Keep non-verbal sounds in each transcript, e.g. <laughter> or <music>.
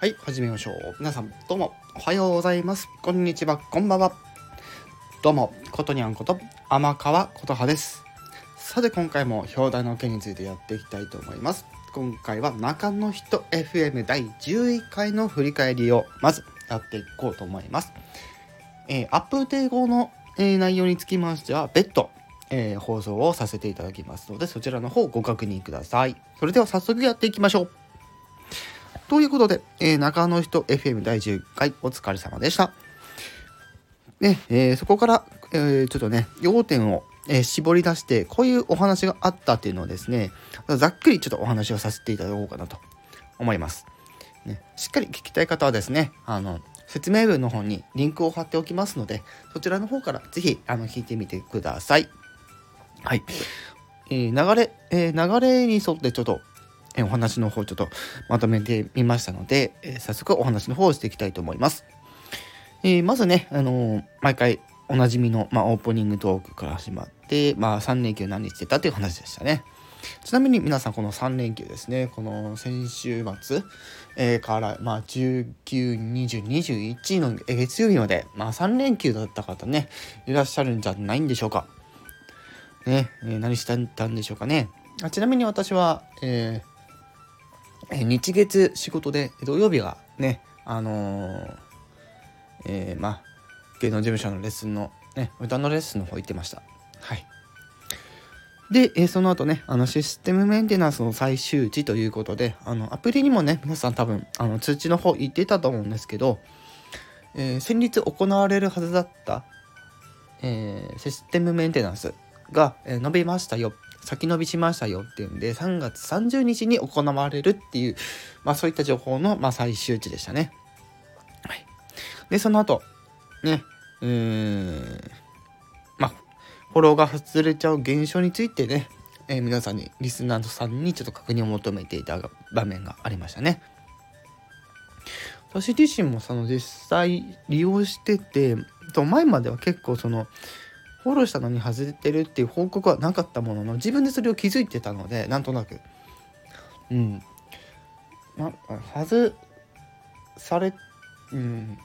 はい、始めましょう。皆さん、どうも、おはようございます。こんにちは、こんばんは。どうも、ことにゃんこと、天川琴葉です。さて、今回も表題の件についてやっていきたいと思います。今回は中の人 FM 第11回の振り返りをまずやっていこうと思います。えーアップデート後の、えー内容につきましては別途、えー放送をさせていただきますのでそちらの方ご確認ください。それでは早速やっていきましょう。ということで、えー中の人 FM 第10回お疲れ様でした。ね、えーそこから、えーちょっとね、要点を、え絞り出して、こういうお話があったっていうのをですね、ざっくりちょっとお話をさせていただこうかなと思います。ね、しっかり聞きたい方はですね、あの、説明文の方にリンクを貼っておきますので、そちらの方からぜひ、あの、聞いてみてください。はい。えー流れ、えー流れに沿ってちょっと、えお話の方ちょっとまとめてみましたので、え早速お話の方をしていきたいと思います。えまずね、あの毎回おなじみの、まあ、オープニングトークから始まって、まあ、3連休何してたっていう話でしたね。ちなみに皆さんこの3連休ですね、この先週末、えーから、まあ、19、20、21の月曜日まで、まあ、3連休だった方ね、いらっしゃるんじゃないんでしょうか。ね、えー何してたんでしょうかね。あちなみに私は、えーえ日月仕事で土曜日がねあのーえーまあ芸能事務所のレッスンのね歌のレッスンの方行ってました。はい。で、えーその後ねあのシステムメンテナンスの最終値ということであのアプリにもね皆さん多分あの通知の方行ってたと思うんですけど、えー先日行われるはずだった、えシステムメンテナンスが、えー伸びましたよ。先延びしましたよっていうんで3月30日に行われるっていう、まあ、そういった情報の、まあ、最終値でしたね。はい、でその後ねうーんまあフォローが外れちゃう現象についてね、えー皆さんにリスナーさんにちょっと確認を求めていた場面がありましたね。私自身もその実際利用してて前までは結構そのフォローしたのに外れてるっていう報告はなかったものの自分でそれを気づいてたのでなんとなく。うん。ま外されうん。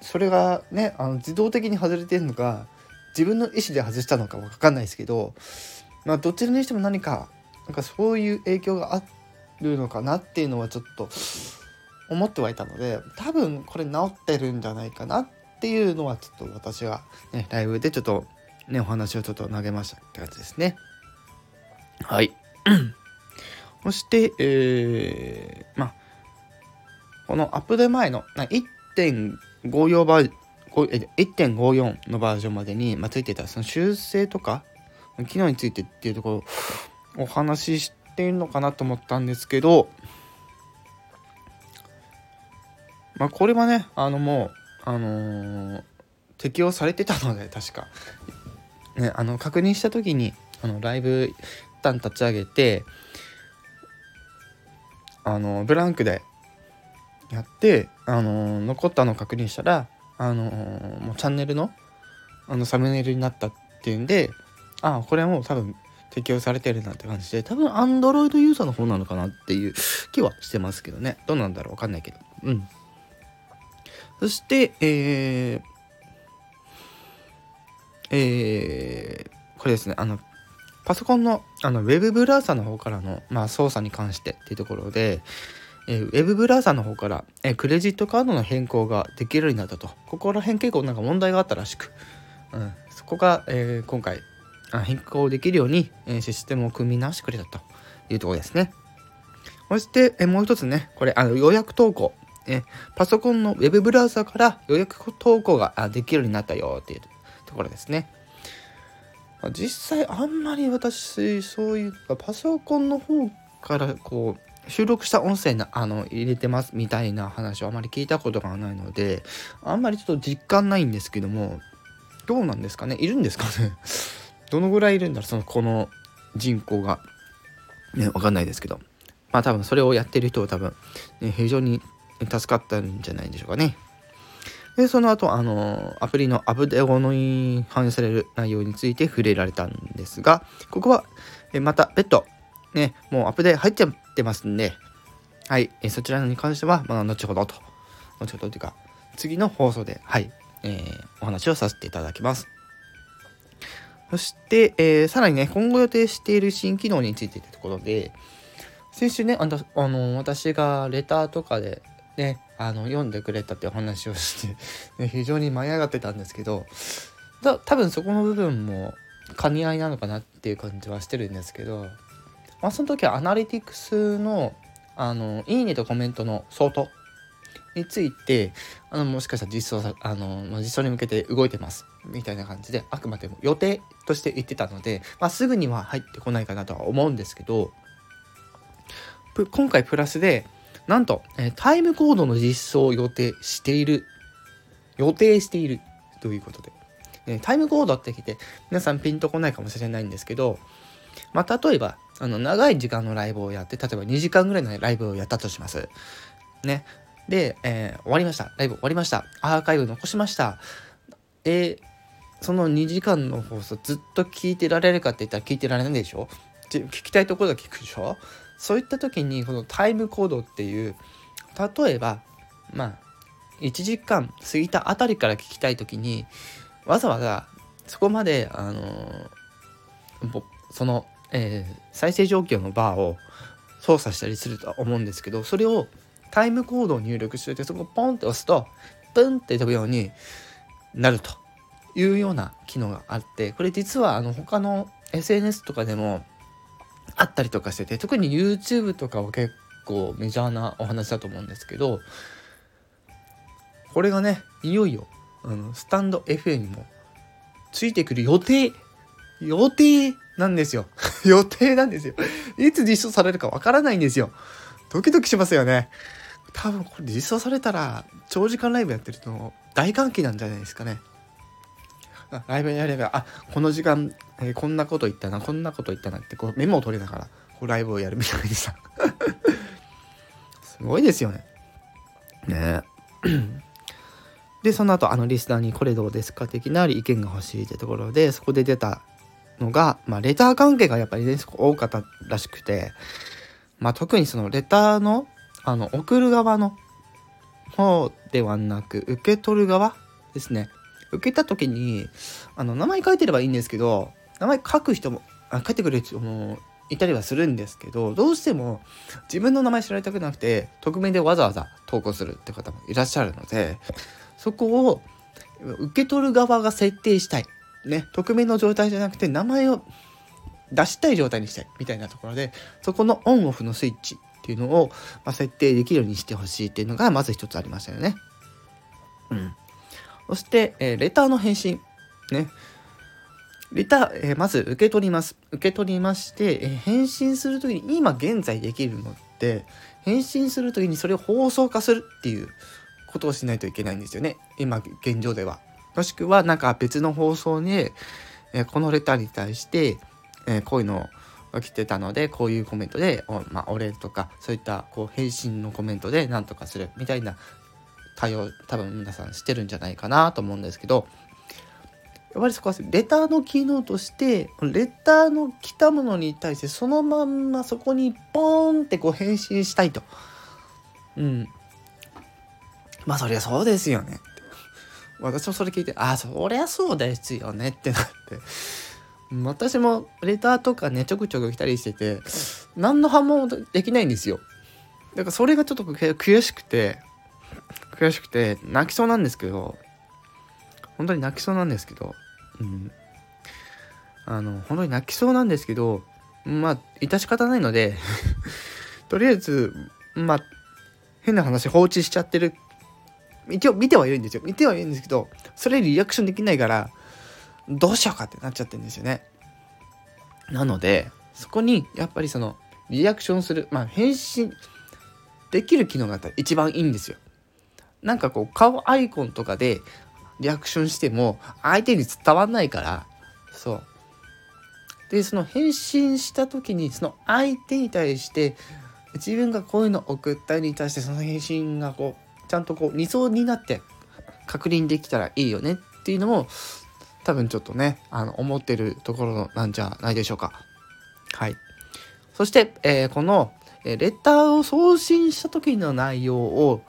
それがねあの自動的に外れてるのか自分の意思で外したのかわかんないですけどまあどちらにしても何かなんかそういう影響があるのかなっていうのはちょっと思ってはいたので多分これ治ってるんじゃないかなっっていうのはちょっと私は、ね、ライブでちょっとねお話をちょっと投げましたって感じですね。はい。<clears throat> そしてえー、まあこのアップデ前の1.54バーごえ1.54のバージョンまでに、まあ、ついてたその修正とか機能についてっていうところお話ししているのかなと思ったんですけどまあこれはねあのもうあのー適用されてたので確か、ね、あの確認した時にあのライブ一旦立ち上げてあのブランクでやって、あの残ったのを確認したら、あのもうチャンネルのあのサムネイルになったっていうんであこれはもう多分適用されてるなって感じで多分 Android ユーザーの方なのかなっていう気はしてますけどね。どうなんだろうわかんないけど。うん。そしてえー、えー、これですね。あのパソコンのあのウェブブラウザの方からの、まあ、操作に関してっていうところで、えーウェブブラウザの方から、えークレジットカードの変更ができるようになったと。ここら辺結構なんか問題があったらしく、うん、そこが、えー今回あ変更できるように、えーシステムを組み直してくれたというところですね。そして、えーもう一つね。これあの予約投稿。えパソコンのウェブブラウザから予約投稿ができるようになったよっていうところですね。実際あんまり私そういうパソコンの方からこう収録した音声なあの入れてますみたいな話をあまり聞いたことがないのであんまりちょっと実感ないんですけどもどうなんですかね？いるんですかね？<laughs> どのぐらいいるんだろう？そのこの人口が。ねわかんないですけど。まあ多分それをやってる人は多分、ね、非常に助かったんじゃないでしょうかねでその後あのアプリのアプデートに反映される内容について触れられたんですがここはえまた別途ねもうアプデ入っちゃってますんではい、え、そちらに関しては、まあ、後ほどと、後ほどというか、次の放送で、はい、えー、お話をさせていただきます。そして、えー、さらにね、今後予定している新機能についてというところで、先週ね、あの、あの私がレターとかでね、あの、読んでくれたっていう話をして <laughs> ね、非常に舞い上がってたんですけど、だ多分そこの部分も兼ね合いなのかなっていう感じはしてるんですけど、まあ、その時はアナリティクスの、あの、いいねとコメントの相当について、あの、もしかしたら実装さ、あの、実装に向けて動いてます。みたいな感じで、あくまでも予定として言ってたので、まあ、すぐには入ってこないかなとは思うんですけど、今回プラスで、なんと、えタイムコードの実装を予定している。予定している。ということで。えタイムコードって聞いて、皆さんピンとこないかもしれないんですけど、まあ、例えば、あの、長い時間のライブをやって、例えば2時間ぐらいのライブをやったとします。ね。で、えー、終わりました。ライブ終わりました。アーカイブ残しました。えー、その2時間の放送ずっと聞いてられるかって言ったら聞いてられないでしょ？聞きたいところだけ聞くでしょ？そういった時にこのタイムコードっていう例えばまあ1時間過ぎたあたりから聞きたい時にわざわざそこまであの、その、えー、再生状況のバーを操作したりすると思うんですけどそれをタイムコードを入力しておいてそこをポンって押すとプンって飛ぶようになるというような機能があってこれ実はあの他の SNS とかでもあったりとかしてて特に YouTube とかは結構メジャーなお話だと思うんですけどこれがねいよいよあのスタンド FM にもついてくる予定予定なんですよ。<laughs> 予定なんですよ。いつ実装されるかわからないんですよ。ドキドキしますよね。多分これ実装されたら長時間ライブやってると大歓喜なんじゃないですかね。ライブやれば、あ、この時間、えー、こんなこと言ったな、こんなこと言ったなって、こうメモを取りながら、こうライブをやるみたいにさ。<laughs> すごいですよね。ねで、その後、あのリスナーにこれどうですか的な意見が欲しいってところで、そこで出たのが、まあ、レター関係がやっぱりね、多かったらしくて、まあ、特にそのレターの、あの、送る側の方ではなく、受け取る側ですね。受けた時に、あの、名前書いてればいいんですけど、名前書く人も、あ書いてくれる人もいたりはするんですけど、どうしても自分の名前知られたくなくて、匿名でわざわざ投稿するって方もいらっしゃるので、そこを受け取る側が設定したい。ね、匿名の状態じゃなくて名前を出したい状態にしたいみたいなところで、そこのオンオフのスイッチっていうのを、ま、設定できるようにしてほしいっていうのがまず一つありましたよね。うん。そして、えー、レターの返信。ね。レター、えー、まず受け取ります。受け取りまして、えー、返信するときに、今現在できるのって、返信するときにそれを放送化するっていうことをしないといけないんですよね。今、現状では。もしくは、なんか別の放送に、え、このレターに対して、えこういうのが来てたので、こういうコメントで、おまあ、お礼とか、そういったこう返信のコメントで何とかするみたいな対応多分皆さんしてるんじゃないかなと思うんですけどやっぱりそこはレターの機能としてレターの来たものに対してそのまんまそこにポーンってこう返信したいと。うん。まあそりゃそうですよね。私もそれ聞いて、あ、そりゃそうですよねってなって。私もレターとかね、ちょくちょく来たりしてて、何の反応もできないんですよ。だからそれがちょっと悔しくて、悔しくて泣きそうなんですけど本当に泣きそうなんですけどうん。あの本当に泣きそうなんですけどまあ致し方ないので <laughs> とりあえずまあ変な話放置しちゃってる。一応見てはいるんですよ。見てはいるんですけどそれリアクションできないからどうしようかってなっちゃってるんですよね。なのでそこにやっぱりそのリアクションするまあ返信できる機能があったら一番いいんですよ。なんかこう顔アイコンとかでリアクションしても相手に伝わんないから。そう。でその返信した時にその相手に対して自分がこういうの送ったに対してその返信がこうちゃんとこう2層になって確認できたらいいよねっていうのも多分ちょっとねあの思ってるところなんじゃないでしょうか。はい。そして、えー、このえレターを送信した時の内容を、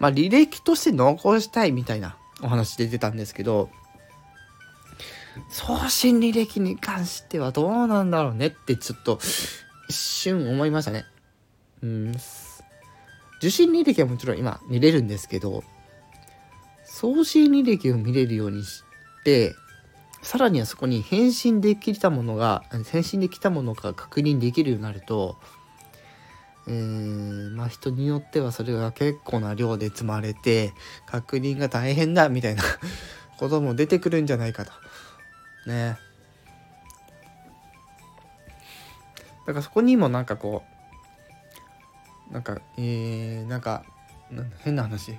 まあ、履歴として残したいみたいなお話で出たんですけど、送信履歴に関してはどうなんだろうねってちょっと一瞬思いましたね。うん。受信履歴はもちろん今見れるんですけど、送信履歴を見れるようにして、さらにはそこに返信できたものが、返信できたものが確認できるようになると、えー、まあ人によってはそれが結構な量で積まれて、確認が大変だみたいな <laughs> ことも出てくるんじゃないかと。ね。だからそこにもなんかこう、なんか、えー、なんか、変な話。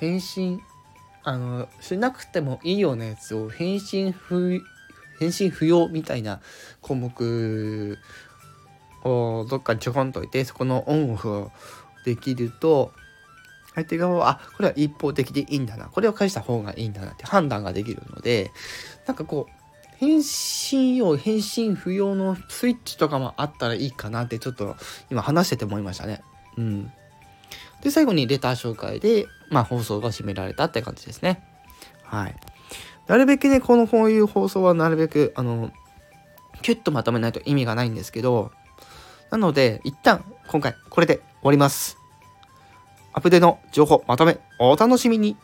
返信あのしなくてもいいようなやつを返信不返信不要みたいな項目どっかにちょこんといてそこのオンオフをできると相手側はあこれは一方的でいいんだなこれを返した方がいいんだなって判断ができるのでなんかこう返信用返信不要のスイッチとかもあったらいいかなってちょっと今話してて思いましたねうん。で、最後にレター紹介で、まあ、放送が締められたって感じですね。はい。なるべくね、このこういう放送はなるべく、あの、キュッとまとめないと意味がないんですけど、なので、一旦、今回、これで終わります。アプデの情報まとめ、お楽しみに